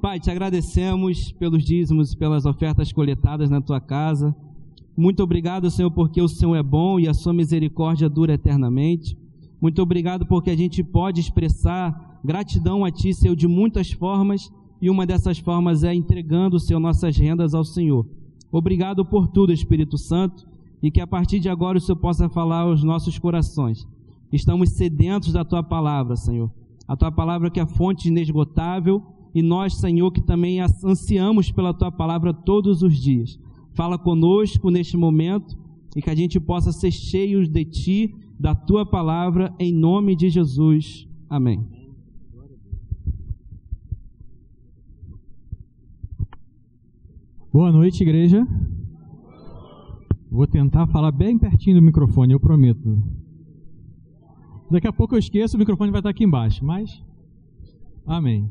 Pai, te agradecemos pelos dízimos e pelas ofertas coletadas na tua casa. Muito obrigado, Senhor, porque o Senhor é bom e a sua misericórdia dura eternamente. Muito obrigado porque a gente pode expressar gratidão a Ti, Senhor, de muitas formas, e uma dessas formas é entregando, Senhor, nossas rendas ao Senhor. Obrigado por tudo, Espírito Santo, e que a partir de agora o Senhor possa falar aos nossos corações. Estamos sedentos da Tua palavra, Senhor. A Tua palavra que é fonte inesgotável, e nós, Senhor, que também ansiamos pela Tua palavra todos os dias. Fala conosco neste momento e que a gente possa ser cheios de Ti da tua palavra, em nome de Jesus. Amém. Boa noite, igreja. Vou tentar falar bem pertinho do microfone, eu prometo. Daqui a pouco eu esqueço, o microfone vai estar aqui embaixo, mas. Amém.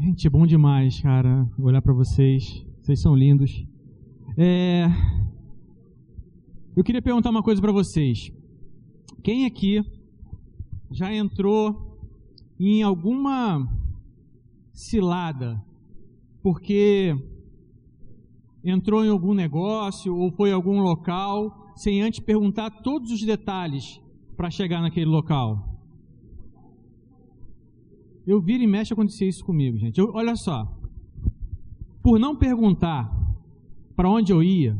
Gente, bom demais, cara, olhar para vocês. Vocês são lindos. É, eu queria perguntar uma coisa para vocês. Quem aqui já entrou em alguma cilada porque entrou em algum negócio ou foi em algum local sem antes perguntar todos os detalhes para chegar naquele local? Eu viro e mexe acontecer isso comigo, gente. Eu, olha só. Por não perguntar para onde eu ia,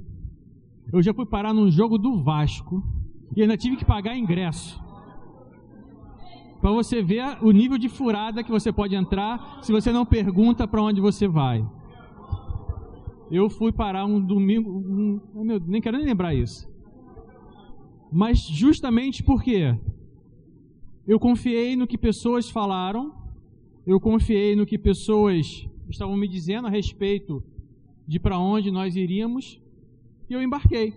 eu já fui parar num jogo do Vasco e ainda tive que pagar ingresso. Para você ver o nível de furada que você pode entrar se você não pergunta para onde você vai. Eu fui parar um domingo, um, meu, nem quero nem lembrar isso. Mas justamente porque eu confiei no que pessoas falaram, eu confiei no que pessoas estavam me dizendo a respeito de para onde nós iríamos, e eu embarquei,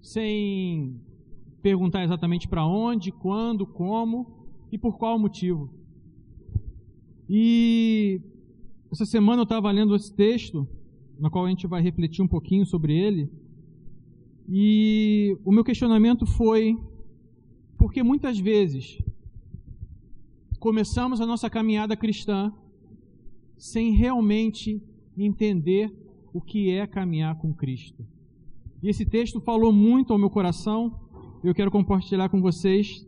sem perguntar exatamente para onde, quando, como e por qual motivo. E essa semana eu estava lendo esse texto, na qual a gente vai refletir um pouquinho sobre ele, e o meu questionamento foi: porque muitas vezes começamos a nossa caminhada cristã sem realmente entender o que é caminhar com Cristo. E esse texto falou muito ao meu coração. Eu quero compartilhar com vocês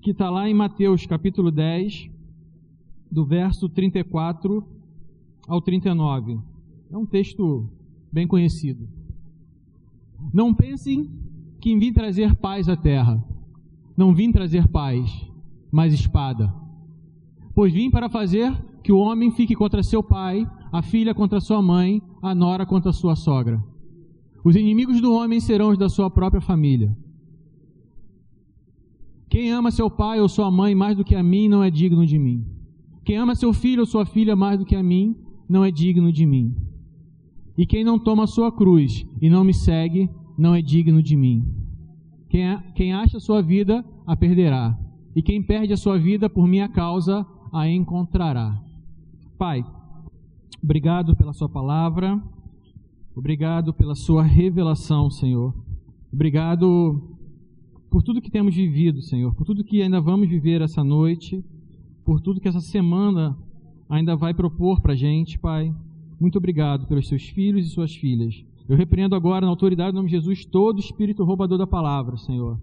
que está lá em Mateus capítulo 10, do verso 34 ao 39. É um texto bem conhecido. Não pensem que vim trazer paz à terra. Não vim trazer paz, mas espada. Pois vim para fazer que o homem fique contra seu pai, a filha contra sua mãe, a nora contra sua sogra. Os inimigos do homem serão os da sua própria família. Quem ama seu pai ou sua mãe mais do que a mim não é digno de mim. Quem ama seu filho ou sua filha mais do que a mim não é digno de mim. E quem não toma sua cruz e não me segue não é digno de mim. Quem, quem acha sua vida a perderá, e quem perde a sua vida por minha causa a encontrará. Pai, obrigado pela Sua palavra. Obrigado pela sua revelação, Senhor. Obrigado por tudo que temos vivido, Senhor, por tudo que ainda vamos viver essa noite, por tudo que essa semana ainda vai propor para a gente, Pai. Muito obrigado pelos seus filhos e suas filhas. Eu repreendo agora, na autoridade do nome de Jesus, todo espírito roubador da palavra, Senhor.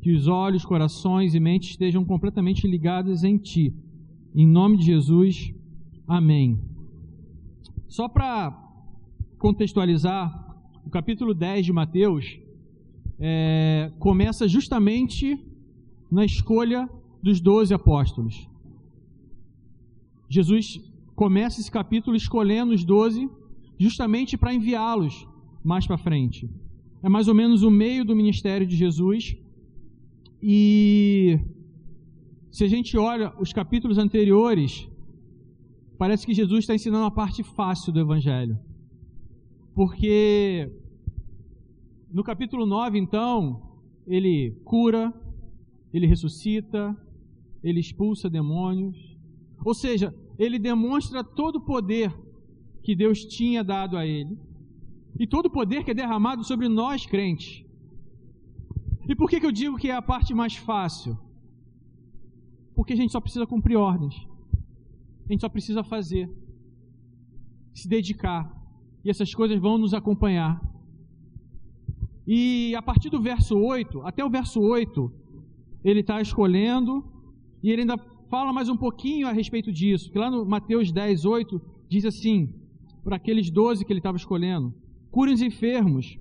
Que os olhos, corações e mentes estejam completamente ligados em Ti. Em nome de Jesus, amém. Só para contextualizar, o capítulo 10 de Mateus é, começa justamente na escolha dos doze apóstolos. Jesus começa esse capítulo escolhendo os doze justamente para enviá-los mais para frente. É mais ou menos o meio do ministério de Jesus. E se a gente olha os capítulos anteriores, parece que Jesus está ensinando a parte fácil do Evangelho. Porque no capítulo 9, então, ele cura, ele ressuscita, ele expulsa demônios. Ou seja, ele demonstra todo o poder que Deus tinha dado a ele e todo o poder que é derramado sobre nós crentes. E por que, que eu digo que é a parte mais fácil? Porque a gente só precisa cumprir ordens. A gente só precisa fazer, se dedicar, e essas coisas vão nos acompanhar. E a partir do verso 8, até o verso 8, ele está escolhendo, e ele ainda fala mais um pouquinho a respeito disso, que lá no Mateus 10, 8, diz assim, para aqueles doze que ele estava escolhendo: curem os enfermos,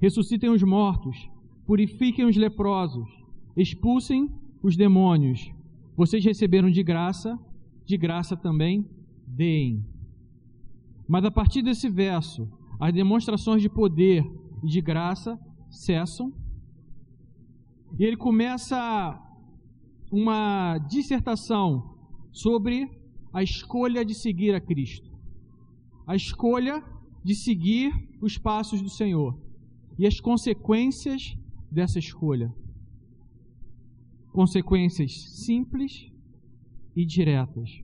ressuscitem os mortos, purifiquem os leprosos, expulsem os demônios. Vocês receberam de graça, de graça também deem. Mas a partir desse verso, as demonstrações de poder e de graça cessam. E ele começa uma dissertação sobre a escolha de seguir a Cristo. A escolha de seguir os passos do Senhor e as consequências dessa escolha. Consequências simples e diretas.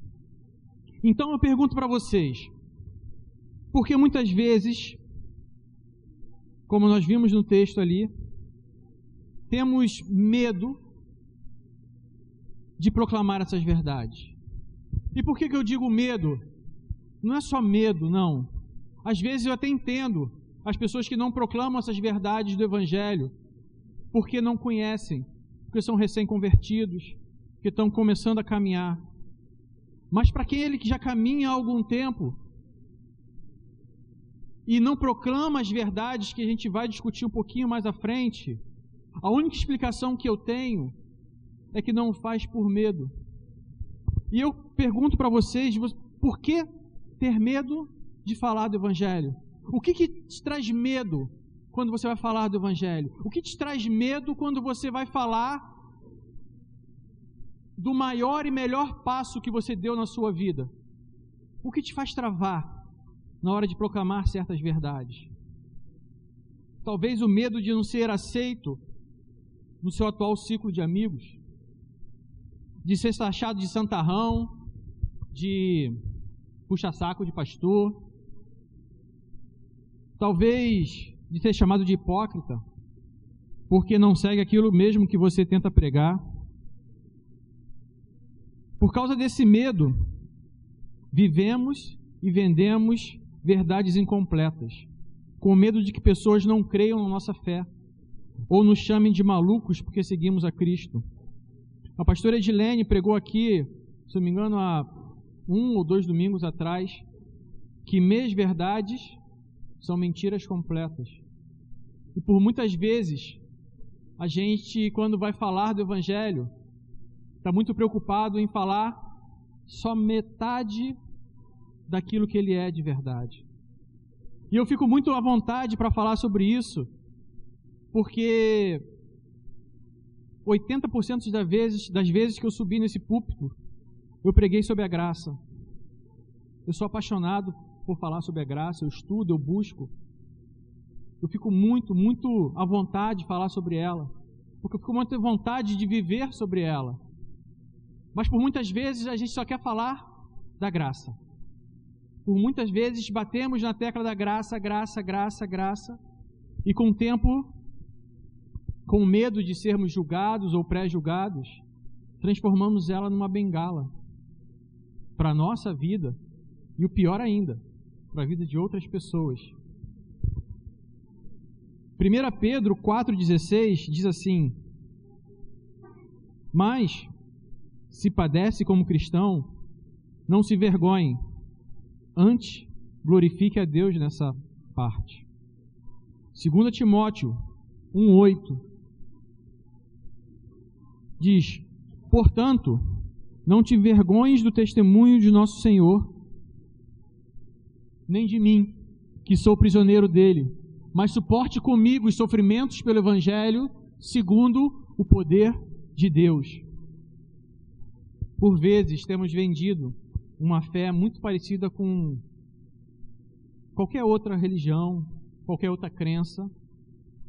Então eu pergunto para vocês: porque muitas vezes, como nós vimos no texto ali, temos medo de proclamar essas verdades. E por que, que eu digo medo? Não é só medo, não. Às vezes eu até entendo as pessoas que não proclamam essas verdades do Evangelho porque não conhecem, porque são recém-convertidos, que estão começando a caminhar. Mas para aquele que já caminha há algum tempo, e não proclama as verdades que a gente vai discutir um pouquinho mais à frente, a única explicação que eu tenho é que não faz por medo. E eu pergunto para vocês, por que ter medo de falar do Evangelho? O que, que te traz medo quando você vai falar do Evangelho? O que te traz medo quando você vai falar do maior e melhor passo que você deu na sua vida? O que te faz travar? na hora de proclamar certas verdades. Talvez o medo de não ser aceito no seu atual ciclo de amigos, de ser taxado de santarrão, de puxa-saco de pastor, talvez de ser chamado de hipócrita, porque não segue aquilo mesmo que você tenta pregar. Por causa desse medo, vivemos e vendemos verdades incompletas, com medo de que pessoas não creiam na nossa fé ou nos chamem de malucos porque seguimos a Cristo. A pastora Edilene pregou aqui, se não me engano, há um ou dois domingos atrás, que meias verdades são mentiras completas. E por muitas vezes, a gente, quando vai falar do Evangelho, está muito preocupado em falar só metade daquilo que ele é de verdade. E eu fico muito à vontade para falar sobre isso, porque 80% das vezes, das vezes que eu subi nesse púlpito, eu preguei sobre a graça. Eu sou apaixonado por falar sobre a graça, eu estudo, eu busco. Eu fico muito, muito à vontade de falar sobre ela, porque eu fico muito à vontade de viver sobre ela. Mas por muitas vezes a gente só quer falar da graça. Por muitas vezes batemos na tecla da graça, graça, graça, graça, e com o tempo, com medo de sermos julgados ou pré-julgados, transformamos ela numa bengala para a nossa vida e o pior ainda, para a vida de outras pessoas. 1 Pedro 4,16 diz assim: Mas, se padece como cristão, não se vergonhe Antes, glorifique a Deus nessa parte. 2 Timóteo 1,8 diz: Portanto, não te envergonhes do testemunho de nosso Senhor, nem de mim, que sou prisioneiro dele, mas suporte comigo os sofrimentos pelo Evangelho, segundo o poder de Deus. Por vezes temos vendido uma fé muito parecida com qualquer outra religião, qualquer outra crença,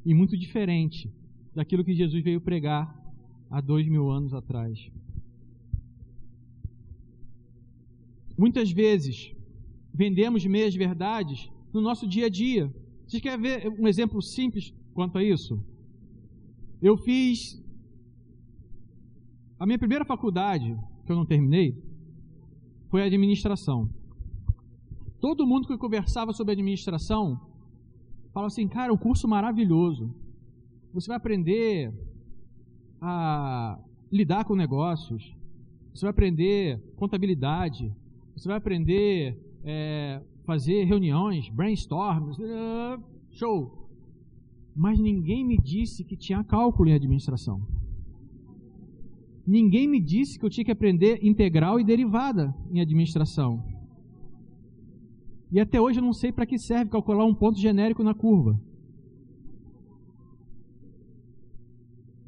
e muito diferente daquilo que Jesus veio pregar há dois mil anos atrás. Muitas vezes vendemos meias verdades no nosso dia a dia. Vocês querem ver um exemplo simples quanto a isso? Eu fiz a minha primeira faculdade, que eu não terminei, foi administração. Todo mundo que conversava sobre administração fala assim, cara, um curso maravilhoso. Você vai aprender a lidar com negócios, você vai aprender contabilidade, você vai aprender é, fazer reuniões, brainstorms, uh, show. Mas ninguém me disse que tinha cálculo em administração. Ninguém me disse que eu tinha que aprender integral e derivada em administração. E até hoje eu não sei para que serve calcular um ponto genérico na curva.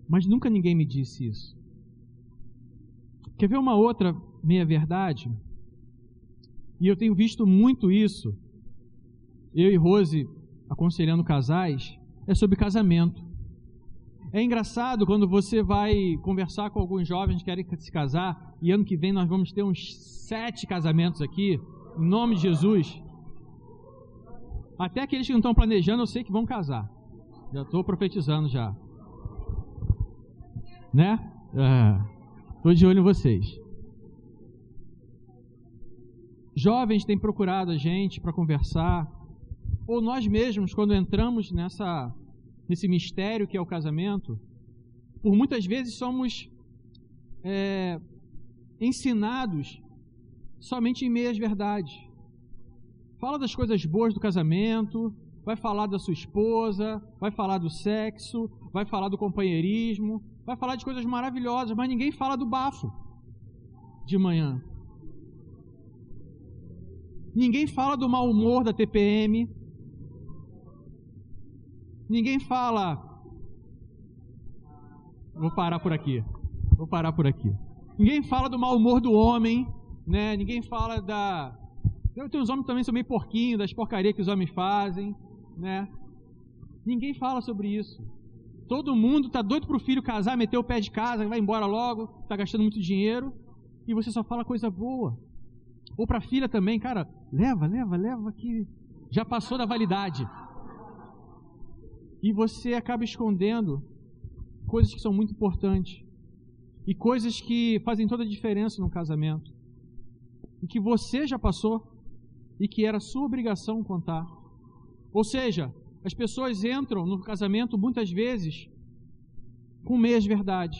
Mas nunca ninguém me disse isso. Quer ver uma outra meia-verdade? E eu tenho visto muito isso. Eu e Rose aconselhando casais é sobre casamento. É engraçado quando você vai conversar com alguns jovens que querem se casar, e ano que vem nós vamos ter uns sete casamentos aqui, em nome de Jesus. Até aqueles que não estão planejando, eu sei que vão casar. Já estou profetizando já. Né? Estou é, de olho em vocês. Jovens têm procurado a gente para conversar, ou nós mesmos, quando entramos nessa, nesse mistério que é o casamento, por muitas vezes somos é, ensinados somente em meias verdades. Fala das coisas boas do casamento, vai falar da sua esposa, vai falar do sexo, vai falar do companheirismo, vai falar de coisas maravilhosas, mas ninguém fala do bafo de manhã. Ninguém fala do mau humor da TPM, Ninguém fala. Vou parar por aqui. Vou parar por aqui. Ninguém fala do mau humor do homem, né? Ninguém fala da. Tem os homens também são meio porquinhos, das porcarias que os homens fazem, né? Ninguém fala sobre isso. Todo mundo tá doido pro filho casar, meter o pé de casa, vai embora logo, tá gastando muito dinheiro, e você só fala coisa boa. Ou pra filha também, cara, leva, leva, leva que já passou da validade e você acaba escondendo coisas que são muito importantes e coisas que fazem toda a diferença no casamento e que você já passou e que era sua obrigação contar. Ou seja, as pessoas entram no casamento muitas vezes com meias verdades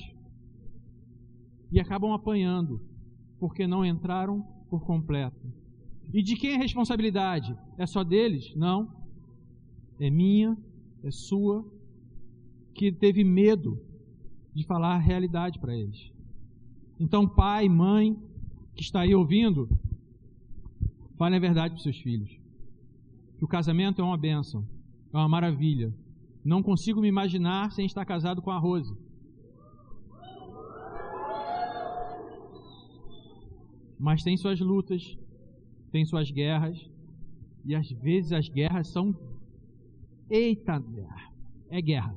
e acabam apanhando porque não entraram por completo. E de quem é a responsabilidade? É só deles? Não. É minha é sua, que teve medo de falar a realidade para eles. Então, pai, mãe, que está aí ouvindo, fale a verdade para seus filhos. Que o casamento é uma bênção, é uma maravilha. Não consigo me imaginar sem estar casado com a Rose. Mas tem suas lutas, tem suas guerras, e às vezes as guerras são Eita, é guerra.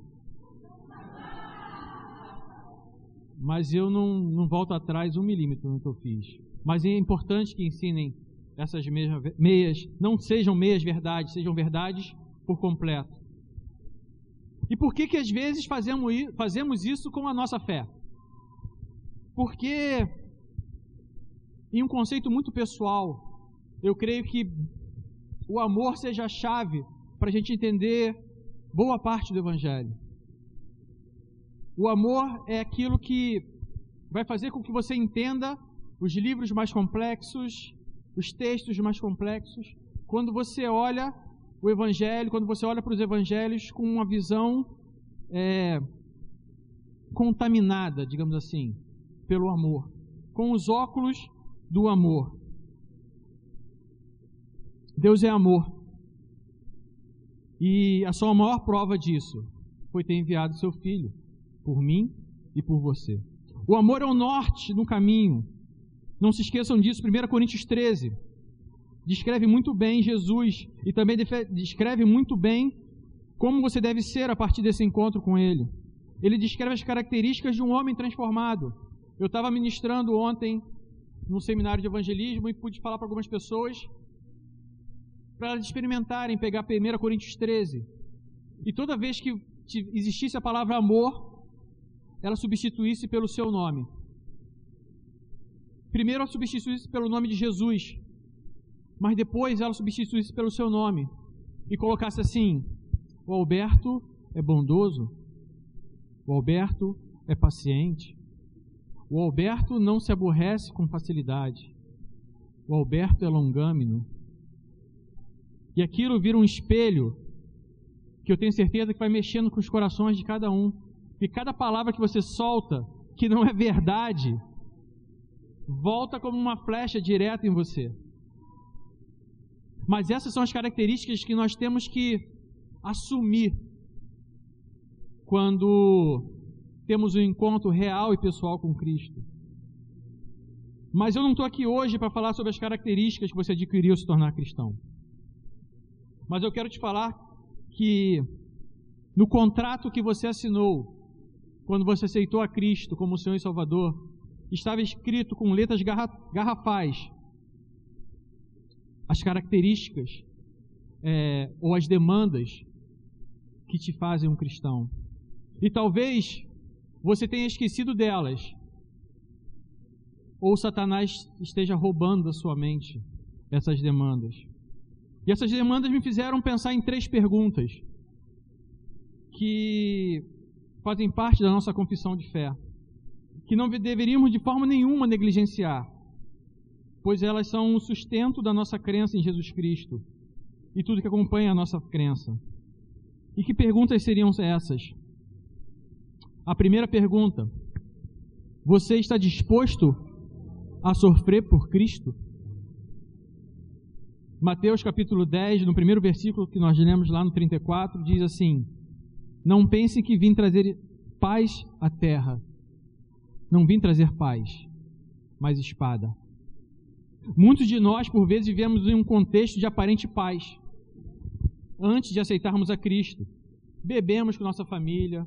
Mas eu não, não volto atrás um milímetro no que eu fiz. Mas é importante que ensinem essas meias, não sejam meias verdades, sejam verdades por completo. E por que que às vezes fazemos, fazemos isso com a nossa fé? Porque, em um conceito muito pessoal, eu creio que o amor seja a chave para a gente entender boa parte do Evangelho. O amor é aquilo que vai fazer com que você entenda os livros mais complexos, os textos mais complexos, quando você olha o Evangelho, quando você olha para os Evangelhos com uma visão é, contaminada, digamos assim, pelo amor, com os óculos do amor. Deus é amor. E a sua maior prova disso foi ter enviado seu filho por mim e por você. O amor é o norte no caminho. Não se esqueçam disso. 1 Coríntios 13 descreve muito bem Jesus e também descreve muito bem como você deve ser a partir desse encontro com Ele. Ele descreve as características de um homem transformado. Eu estava ministrando ontem no seminário de evangelismo e pude falar para algumas pessoas para elas experimentarem pegar 1 Coríntios 13. E toda vez que existisse a palavra amor, ela substituísse pelo seu nome. primeiro ela substituísse pelo nome de Jesus, mas depois ela substituísse pelo seu nome e colocasse assim: o Alberto é bondoso, o Alberto é paciente, o Alberto não se aborrece com facilidade, o Alberto é longâmino. E aquilo vira um espelho que eu tenho certeza que vai mexendo com os corações de cada um. E cada palavra que você solta que não é verdade volta como uma flecha direta em você. Mas essas são as características que nós temos que assumir quando temos um encontro real e pessoal com Cristo. Mas eu não estou aqui hoje para falar sobre as características que você adquiriu se tornar cristão. Mas eu quero te falar que no contrato que você assinou, quando você aceitou a Cristo como Senhor e Salvador, estava escrito com letras garrafais as características é, ou as demandas que te fazem um cristão. E talvez você tenha esquecido delas, ou Satanás esteja roubando da sua mente essas demandas. E essas demandas me fizeram pensar em três perguntas que fazem parte da nossa confissão de fé, que não deveríamos de forma nenhuma negligenciar, pois elas são o sustento da nossa crença em Jesus Cristo e tudo que acompanha a nossa crença. E que perguntas seriam essas? A primeira pergunta: Você está disposto a sofrer por Cristo? Mateus capítulo 10, no primeiro versículo que nós lemos lá no 34, diz assim: Não pense que vim trazer paz à terra. Não vim trazer paz, mas espada. Muitos de nós, por vezes, vivemos em um contexto de aparente paz. Antes de aceitarmos a Cristo, bebemos com nossa família,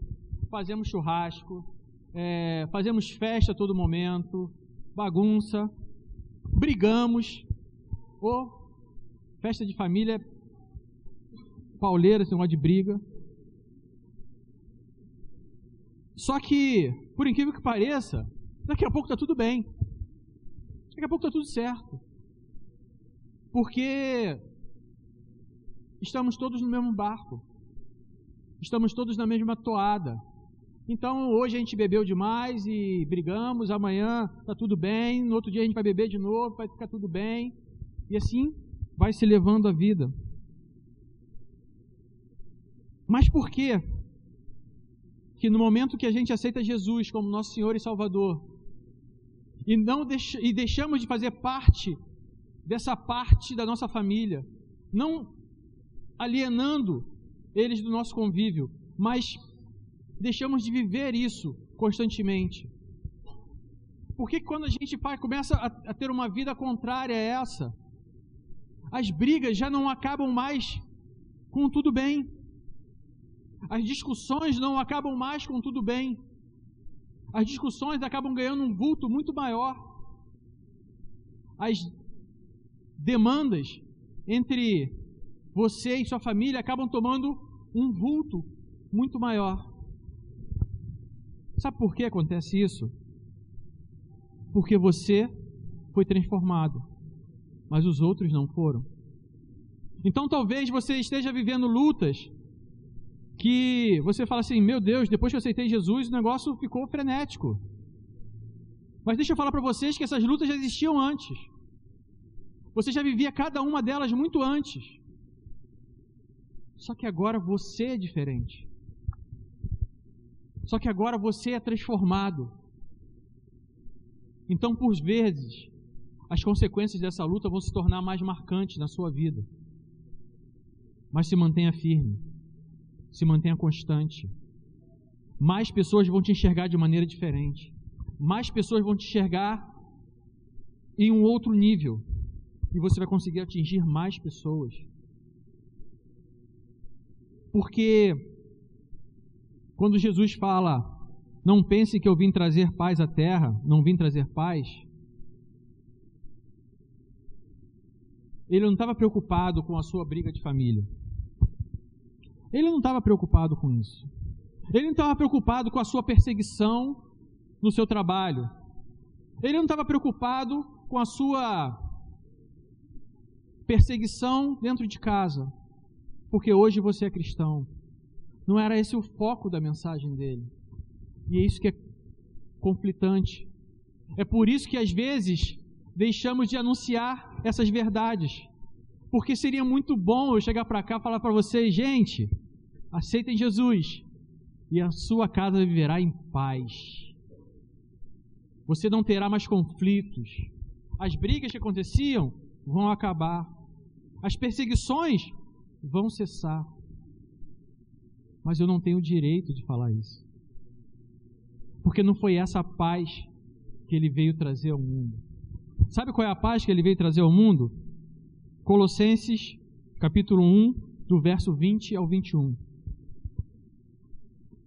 fazemos churrasco, é, fazemos festa a todo momento, bagunça, brigamos, ou Festa de família pauleira, esse negócio de briga. Só que, por incrível que pareça, daqui a pouco está tudo bem. Daqui a pouco está tudo certo. Porque estamos todos no mesmo barco. Estamos todos na mesma toada. Então, hoje a gente bebeu demais e brigamos, amanhã está tudo bem, no outro dia a gente vai beber de novo, vai ficar tudo bem. E assim vai se levando a vida. Mas por quê? Que no momento que a gente aceita Jesus como nosso Senhor e Salvador, e, não deix e deixamos de fazer parte dessa parte da nossa família, não alienando eles do nosso convívio, mas deixamos de viver isso constantemente. Porque quando a gente começa a ter uma vida contrária a essa, as brigas já não acabam mais com tudo bem. As discussões não acabam mais com tudo bem. As discussões acabam ganhando um vulto muito maior. As demandas entre você e sua família acabam tomando um vulto muito maior. Sabe por que acontece isso? Porque você foi transformado mas os outros não foram. Então talvez você esteja vivendo lutas que você fala assim: meu Deus, depois que eu aceitei Jesus, o negócio ficou frenético. Mas deixa eu falar para vocês que essas lutas já existiam antes. Você já vivia cada uma delas muito antes. Só que agora você é diferente. Só que agora você é transformado. Então, por vezes, as consequências dessa luta vão se tornar mais marcantes na sua vida. Mas se mantenha firme, se mantenha constante. Mais pessoas vão te enxergar de maneira diferente. Mais pessoas vão te enxergar em um outro nível. E você vai conseguir atingir mais pessoas. Porque quando Jesus fala, não pense que eu vim trazer paz à terra, não vim trazer paz, ele não estava preocupado com a sua briga de família. Ele não estava preocupado com isso. Ele não estava preocupado com a sua perseguição no seu trabalho. Ele não estava preocupado com a sua perseguição dentro de casa, porque hoje você é cristão. Não era esse o foco da mensagem dele. E é isso que é conflitante. É por isso que às vezes deixamos de anunciar essas verdades. Porque seria muito bom eu chegar para cá e falar para vocês, gente, aceitem Jesus e a sua casa viverá em paz. Você não terá mais conflitos. As brigas que aconteciam vão acabar. As perseguições vão cessar. Mas eu não tenho o direito de falar isso. Porque não foi essa paz que ele veio trazer ao mundo. Sabe qual é a paz que ele veio trazer ao mundo? Colossenses, capítulo 1, do verso 20 ao 21.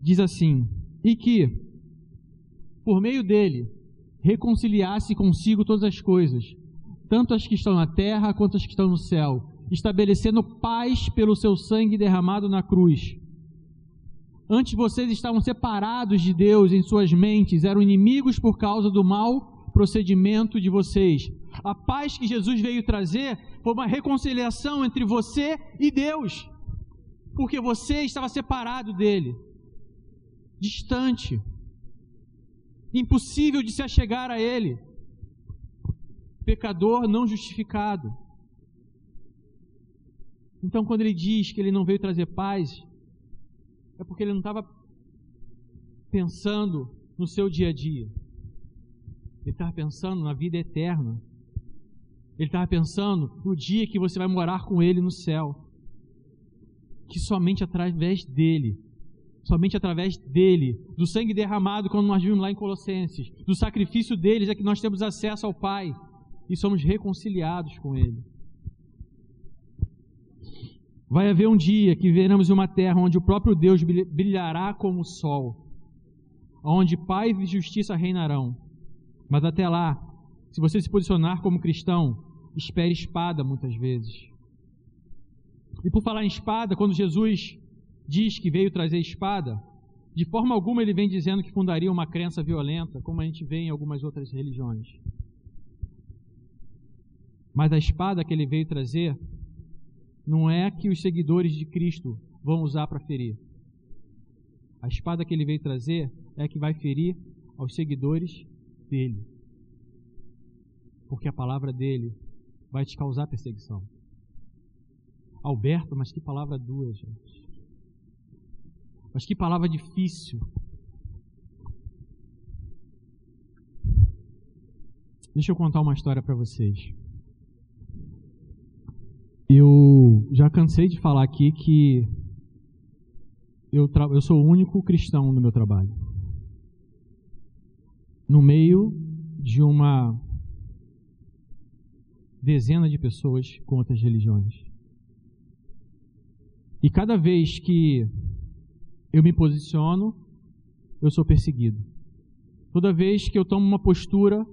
Diz assim: E que, por meio dele, reconciliasse consigo todas as coisas, tanto as que estão na terra quanto as que estão no céu, estabelecendo paz pelo seu sangue derramado na cruz. Antes vocês estavam separados de Deus em suas mentes, eram inimigos por causa do mau procedimento de vocês. A paz que Jesus veio trazer foi uma reconciliação entre você e Deus, porque você estava separado dele, distante, impossível de se achegar a ele, pecador não justificado. Então, quando ele diz que ele não veio trazer paz, é porque ele não estava pensando no seu dia a dia. Ele estava pensando na vida eterna. Ele estava pensando no dia que você vai morar com Ele no céu. Que somente através dele, somente através dele, do sangue derramado, como nós vimos lá em Colossenses, do sacrifício deles é que nós temos acesso ao Pai e somos reconciliados com Ele. Vai haver um dia que veremos uma terra onde o próprio Deus brilhará como o sol, onde paz e justiça reinarão. Mas até lá, se você se posicionar como cristão, espere espada muitas vezes. E por falar em espada, quando Jesus diz que veio trazer espada, de forma alguma ele vem dizendo que fundaria uma crença violenta, como a gente vê em algumas outras religiões. Mas a espada que ele veio trazer não é que os seguidores de Cristo vão usar para ferir. A espada que ele veio trazer é a que vai ferir aos seguidores dele. Porque a palavra dele vai te causar perseguição. Alberto, mas que palavra dura, gente. Mas que palavra difícil. Deixa eu contar uma história para vocês. Eu já cansei de falar aqui que eu, eu sou o único cristão no meu trabalho no meio de uma dezena de pessoas com outras religiões. E cada vez que eu me posiciono, eu sou perseguido. Toda vez que eu tomo uma postura,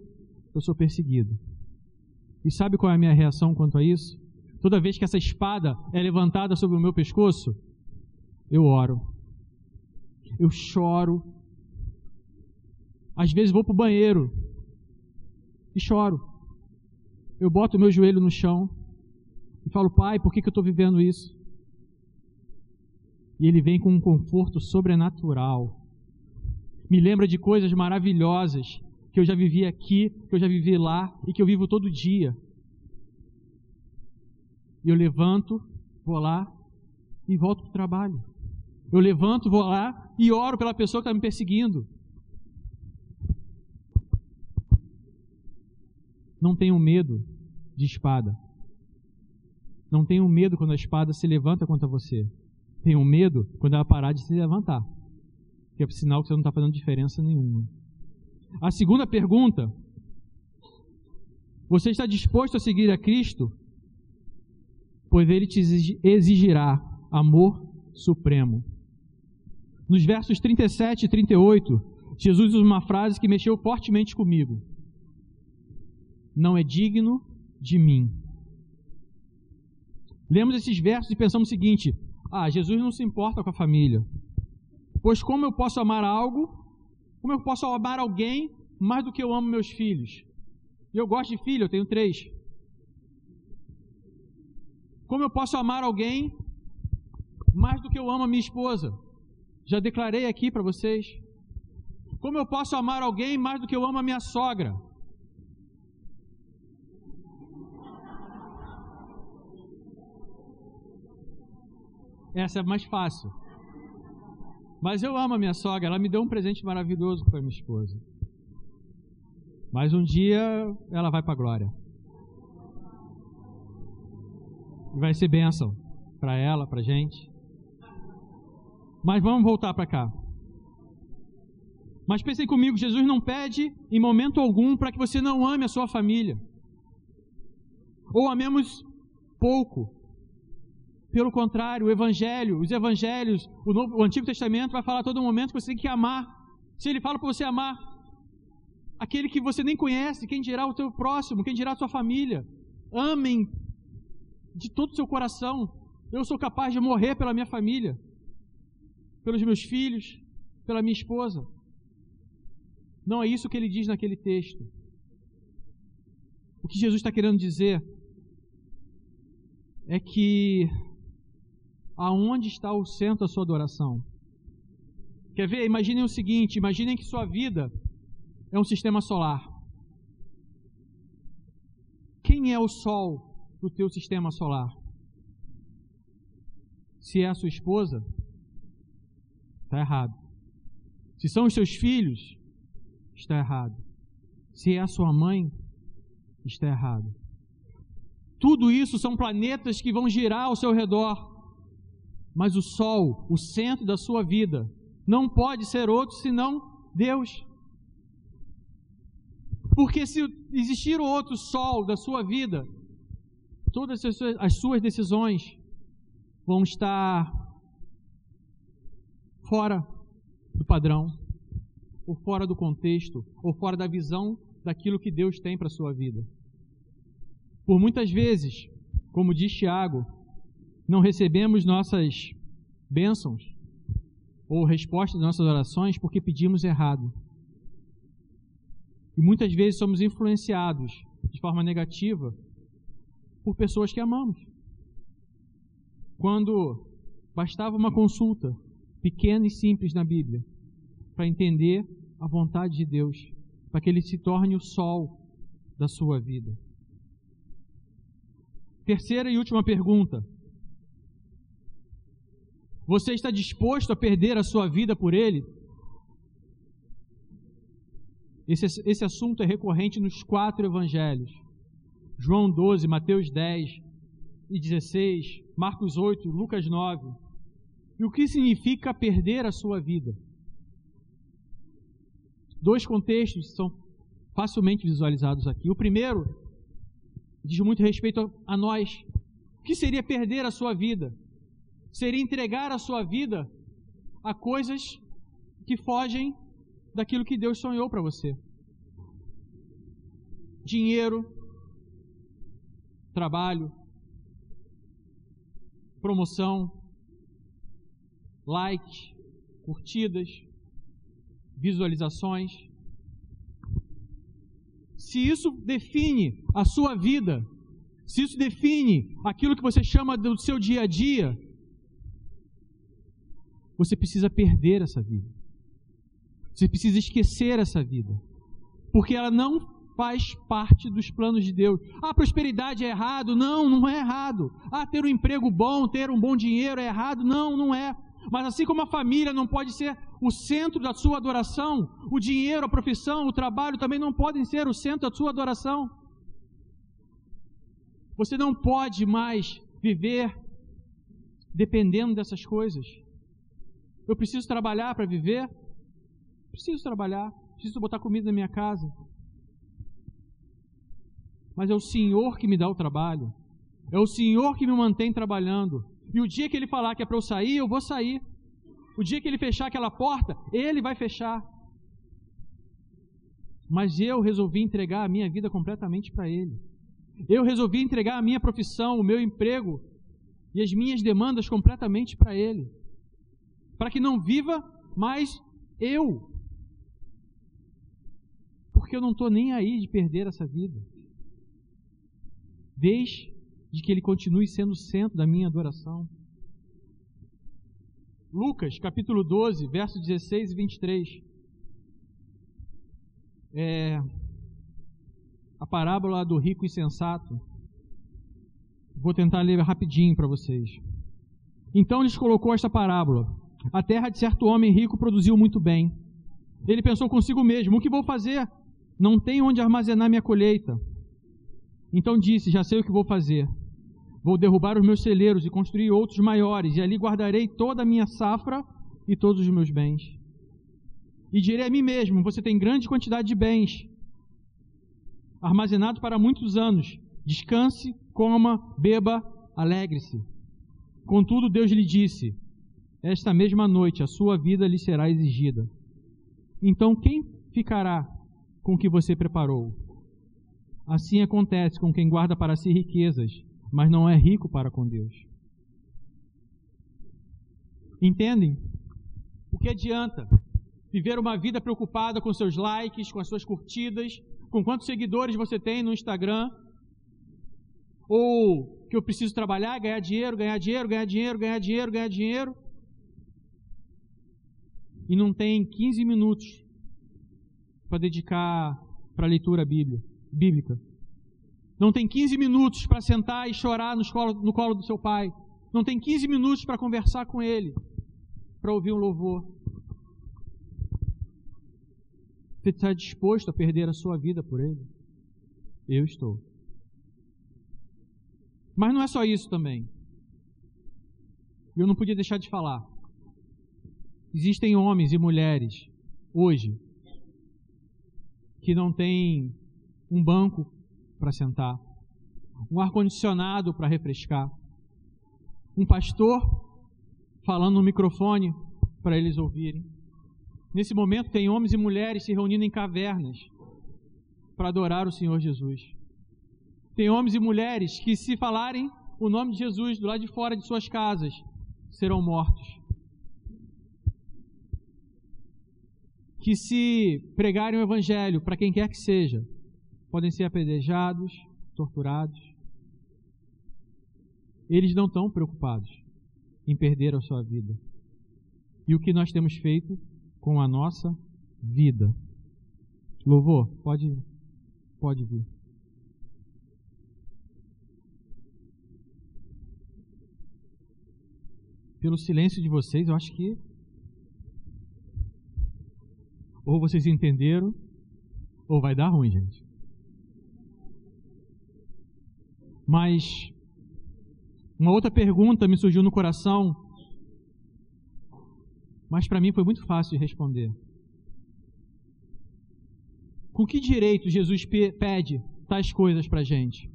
eu sou perseguido. E sabe qual é a minha reação quanto a isso? Toda vez que essa espada é levantada sobre o meu pescoço, eu oro. Eu choro às vezes vou para o banheiro e choro. Eu boto o meu joelho no chão e falo, Pai, por que, que eu estou vivendo isso? E ele vem com um conforto sobrenatural. Me lembra de coisas maravilhosas que eu já vivi aqui, que eu já vivi lá e que eu vivo todo dia. Eu levanto, vou lá e volto para o trabalho. Eu levanto, vou lá e oro pela pessoa que está me perseguindo. Não tenham medo de espada. Não tenham medo quando a espada se levanta contra você. Tenham medo quando ela parar de se levantar. Que é sinal que você não está fazendo diferença nenhuma. A segunda pergunta: Você está disposto a seguir a Cristo? Pois ele te exigirá amor supremo. Nos versos 37 e 38, Jesus usa uma frase que mexeu fortemente comigo não é digno de mim. Lemos esses versos e pensamos o seguinte: ah, Jesus não se importa com a família. Pois como eu posso amar algo, como eu posso amar alguém mais do que eu amo meus filhos. Eu gosto de filho, eu tenho três. Como eu posso amar alguém mais do que eu amo a minha esposa? Já declarei aqui para vocês. Como eu posso amar alguém mais do que eu amo a minha sogra? Essa é mais fácil. Mas eu amo a minha sogra, ela me deu um presente maravilhoso para minha esposa. Mas um dia ela vai para a glória. Vai ser bênção para ela, para gente. Mas vamos voltar para cá. Mas pensem comigo, Jesus não pede em momento algum para que você não ame a sua família. Ou amemos pouco. Pelo contrário, o Evangelho, os Evangelhos, o, Novo, o Antigo Testamento vai falar a todo momento que você tem que amar. Se ele fala para você amar aquele que você nem conhece, quem dirá o teu próximo, quem dirá a tua família. Amem de todo o seu coração. Eu sou capaz de morrer pela minha família, pelos meus filhos, pela minha esposa. Não é isso que ele diz naquele texto. O que Jesus está querendo dizer é que aonde está o centro da sua adoração. Quer ver? Imaginem o seguinte: imaginem que sua vida é um sistema solar. Quem é o Sol do teu sistema solar? Se é a sua esposa, está errado. Se são os seus filhos, está errado. Se é a sua mãe, está errado. Tudo isso são planetas que vão girar ao seu redor. Mas o sol, o centro da sua vida, não pode ser outro senão Deus. Porque se existir outro sol da sua vida, todas as suas decisões vão estar fora do padrão, ou fora do contexto, ou fora da visão daquilo que Deus tem para a sua vida. Por muitas vezes, como diz Tiago, não recebemos nossas bênçãos ou respostas das nossas orações porque pedimos errado. E muitas vezes somos influenciados de forma negativa por pessoas que amamos. Quando bastava uma consulta pequena e simples na Bíblia para entender a vontade de Deus, para que ele se torne o sol da sua vida. Terceira e última pergunta: você está disposto a perder a sua vida por Ele? Esse, esse assunto é recorrente nos quatro evangelhos: João 12, Mateus 10 e 16, Marcos 8, Lucas 9. E o que significa perder a sua vida? Dois contextos são facilmente visualizados aqui. O primeiro diz muito respeito a nós. O que seria perder a sua vida? seria entregar a sua vida a coisas que fogem daquilo que Deus sonhou para você. Dinheiro, trabalho, promoção, likes, curtidas, visualizações. Se isso define a sua vida, se isso define aquilo que você chama do seu dia a dia, você precisa perder essa vida. Você precisa esquecer essa vida. Porque ela não faz parte dos planos de Deus. Ah, prosperidade é errado? Não, não é errado. Ah, ter um emprego bom, ter um bom dinheiro é errado? Não, não é. Mas assim como a família não pode ser o centro da sua adoração, o dinheiro, a profissão, o trabalho também não podem ser o centro da sua adoração. Você não pode mais viver dependendo dessas coisas. Eu preciso trabalhar para viver? Preciso trabalhar. Preciso botar comida na minha casa. Mas é o Senhor que me dá o trabalho. É o Senhor que me mantém trabalhando. E o dia que Ele falar que é para eu sair, eu vou sair. O dia que Ele fechar aquela porta, Ele vai fechar. Mas eu resolvi entregar a minha vida completamente para Ele. Eu resolvi entregar a minha profissão, o meu emprego e as minhas demandas completamente para Ele para que não viva mais eu. porque eu não estou nem aí de perder essa vida. Desde que ele continue sendo o centro da minha adoração. Lucas, capítulo 12, versos 16 e 23. É a parábola do rico insensato. Vou tentar ler rapidinho para vocês. Então lhes colocou esta parábola: A terra de certo homem rico produziu muito bem. Ele pensou consigo mesmo: O que vou fazer? Não tenho onde armazenar minha colheita. Então disse: Já sei o que vou fazer. Vou derrubar os meus celeiros e construir outros maiores, e ali guardarei toda a minha safra e todos os meus bens. E direi a mim mesmo: Você tem grande quantidade de bens, armazenado para muitos anos. Descanse, coma, beba, alegre-se. Contudo, Deus lhe disse: Esta mesma noite a sua vida lhe será exigida. Então, quem ficará com o que você preparou? Assim acontece com quem guarda para si riquezas, mas não é rico para com Deus. Entendem? O que adianta viver uma vida preocupada com seus likes, com as suas curtidas, com quantos seguidores você tem no Instagram, ou que eu preciso trabalhar, ganhar dinheiro, ganhar dinheiro, ganhar dinheiro, ganhar dinheiro, ganhar dinheiro, e não tem 15 minutos para dedicar para a leitura bíblica. Não tem 15 minutos para sentar e chorar no colo, no colo do seu pai. Não tem 15 minutos para conversar com ele, para ouvir um louvor. Você está disposto a perder a sua vida por ele? Eu estou. Mas não é só isso também. Eu não podia deixar de falar. Existem homens e mulheres hoje que não têm um banco para sentar, um ar-condicionado para refrescar, um pastor falando no microfone para eles ouvirem. Nesse momento, tem homens e mulheres se reunindo em cavernas para adorar o Senhor Jesus. Tem homens e mulheres que, se falarem o nome de Jesus do lado de fora de suas casas, serão mortos. Que, se pregarem o Evangelho para quem quer que seja, podem ser apedrejados, torturados. Eles não estão preocupados em perder a sua vida. E o que nós temos feito com a nossa vida? Louvor, pode, pode vir. pelo silêncio de vocês, eu acho que ou vocês entenderam ou vai dar ruim, gente. Mas uma outra pergunta me surgiu no coração, mas para mim foi muito fácil de responder. Com que direito Jesus pede tais coisas para a gente?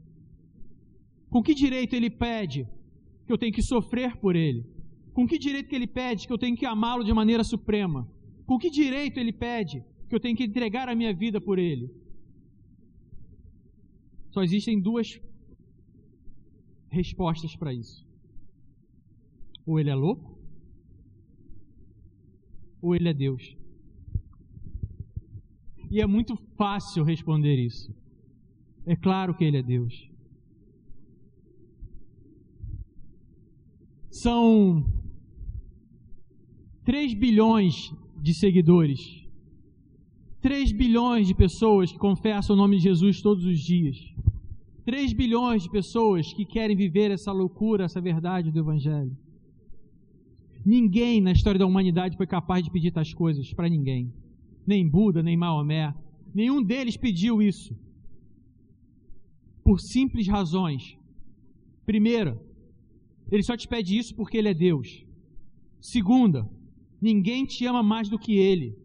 Com que direito ele pede que eu tenho que sofrer por ele? Com que direito que ele pede que eu tenho que amá-lo de maneira suprema? Com que direito ele pede que eu tenho que entregar a minha vida por ele? Só existem duas respostas para isso. Ou ele é louco, ou ele é Deus. E é muito fácil responder isso. É claro que ele é Deus. São 3 bilhões de seguidores. 3 bilhões de pessoas que confessam o nome de Jesus todos os dias. 3 bilhões de pessoas que querem viver essa loucura, essa verdade do Evangelho. Ninguém na história da humanidade foi capaz de pedir tais coisas para ninguém. Nem Buda, nem Maomé. Nenhum deles pediu isso. Por simples razões. Primeira, ele só te pede isso porque ele é Deus. Segunda, Ninguém te ama mais do que Ele,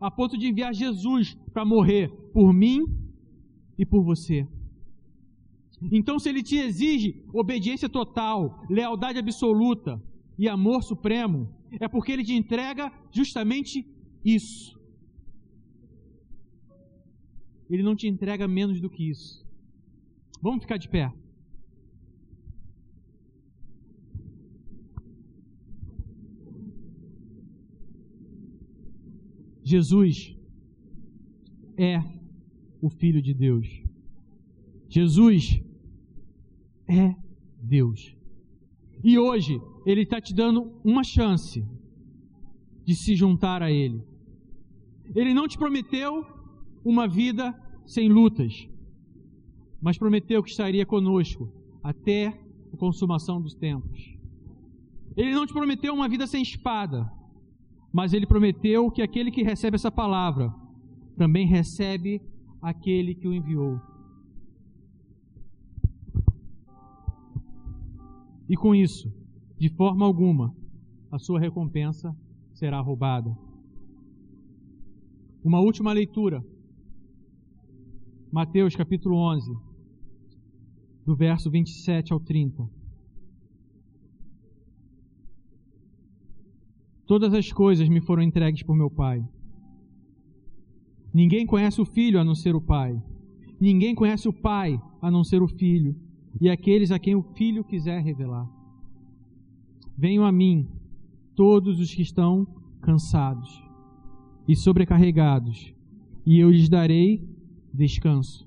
a ponto de enviar Jesus para morrer por mim e por você. Então, se Ele te exige obediência total, lealdade absoluta e amor supremo, é porque Ele te entrega justamente isso. Ele não te entrega menos do que isso. Vamos ficar de pé. Jesus é o Filho de Deus. Jesus é Deus. E hoje Ele está te dando uma chance de se juntar a Ele. Ele não te prometeu uma vida sem lutas, mas prometeu que estaria conosco até a consumação dos tempos. Ele não te prometeu uma vida sem espada, mas ele prometeu que aquele que recebe essa palavra também recebe aquele que o enviou. E com isso, de forma alguma, a sua recompensa será roubada. Uma última leitura. Mateus capítulo 11, do verso 27 ao 30. Todas as coisas me foram entregues por meu Pai. Ninguém conhece o Filho a não ser o Pai. Ninguém conhece o Pai a não ser o Filho e aqueles a quem o Filho quiser revelar. Venham a mim todos os que estão cansados e sobrecarregados, e eu lhes darei descanso.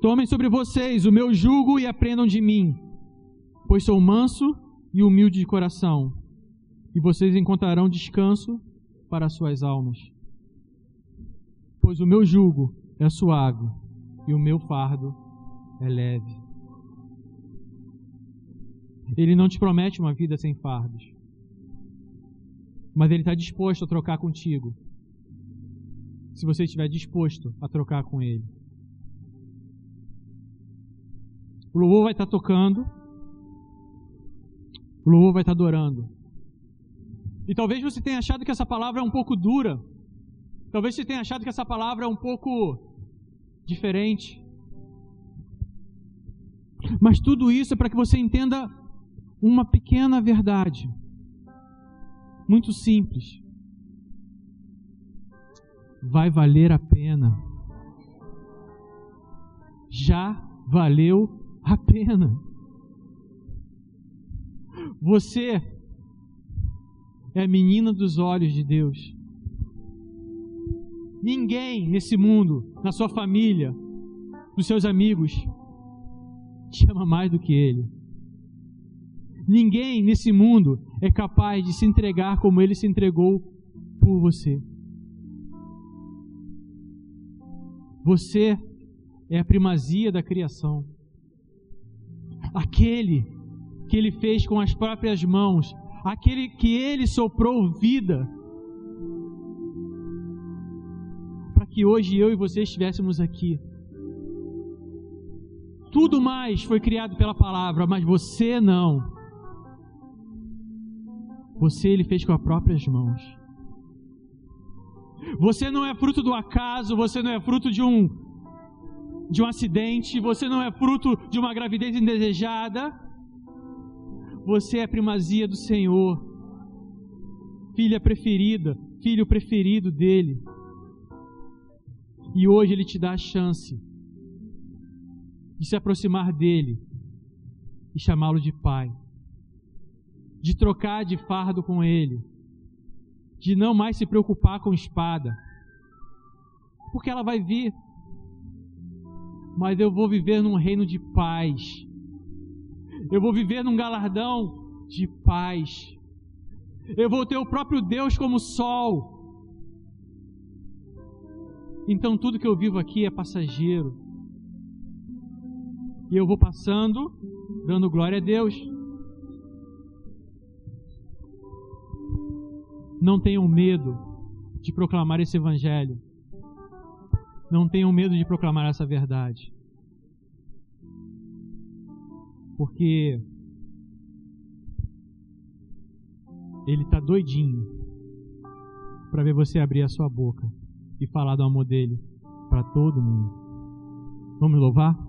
Tomem sobre vocês o meu jugo e aprendam de mim, pois sou manso e humilde de coração, e vocês encontrarão descanso para as suas almas. Pois o meu jugo é suave e o meu fardo é leve. Ele não te promete uma vida sem fardos, mas ele está disposto a trocar contigo, se você estiver disposto a trocar com ele. O louvor vai estar tá tocando, o louvor vai estar tá adorando. E talvez você tenha achado que essa palavra é um pouco dura, talvez você tenha achado que essa palavra é um pouco diferente. Mas tudo isso é para que você entenda uma pequena verdade, muito simples. Vai valer a pena. Já valeu a pena. Você é menina dos olhos de Deus. Ninguém nesse mundo, na sua família, dos seus amigos, te ama mais do que Ele. Ninguém nesse mundo é capaz de se entregar como ele se entregou por você. Você é a primazia da criação. Aquele que ele fez com as próprias mãos, aquele que ele soprou vida, para que hoje eu e você estivéssemos aqui. Tudo mais foi criado pela palavra, mas você não. Você ele fez com as próprias mãos. Você não é fruto do acaso, você não é fruto de um de um acidente, você não é fruto de uma gravidez indesejada. Você é primazia do Senhor. Filha preferida, filho preferido dele. E hoje ele te dá a chance de se aproximar dele e chamá-lo de pai de trocar de fardo com ele, de não mais se preocupar com espada, porque ela vai vir, mas eu vou viver num reino de paz, eu vou viver num galardão de paz, eu vou ter o próprio Deus como sol. Então tudo que eu vivo aqui é passageiro. E eu vou passando, dando glória a Deus. Não tenham medo de proclamar esse evangelho. Não tenham medo de proclamar essa verdade. Porque ele está doidinho para ver você abrir a sua boca e falar do amor dele para todo mundo. Vamos louvar?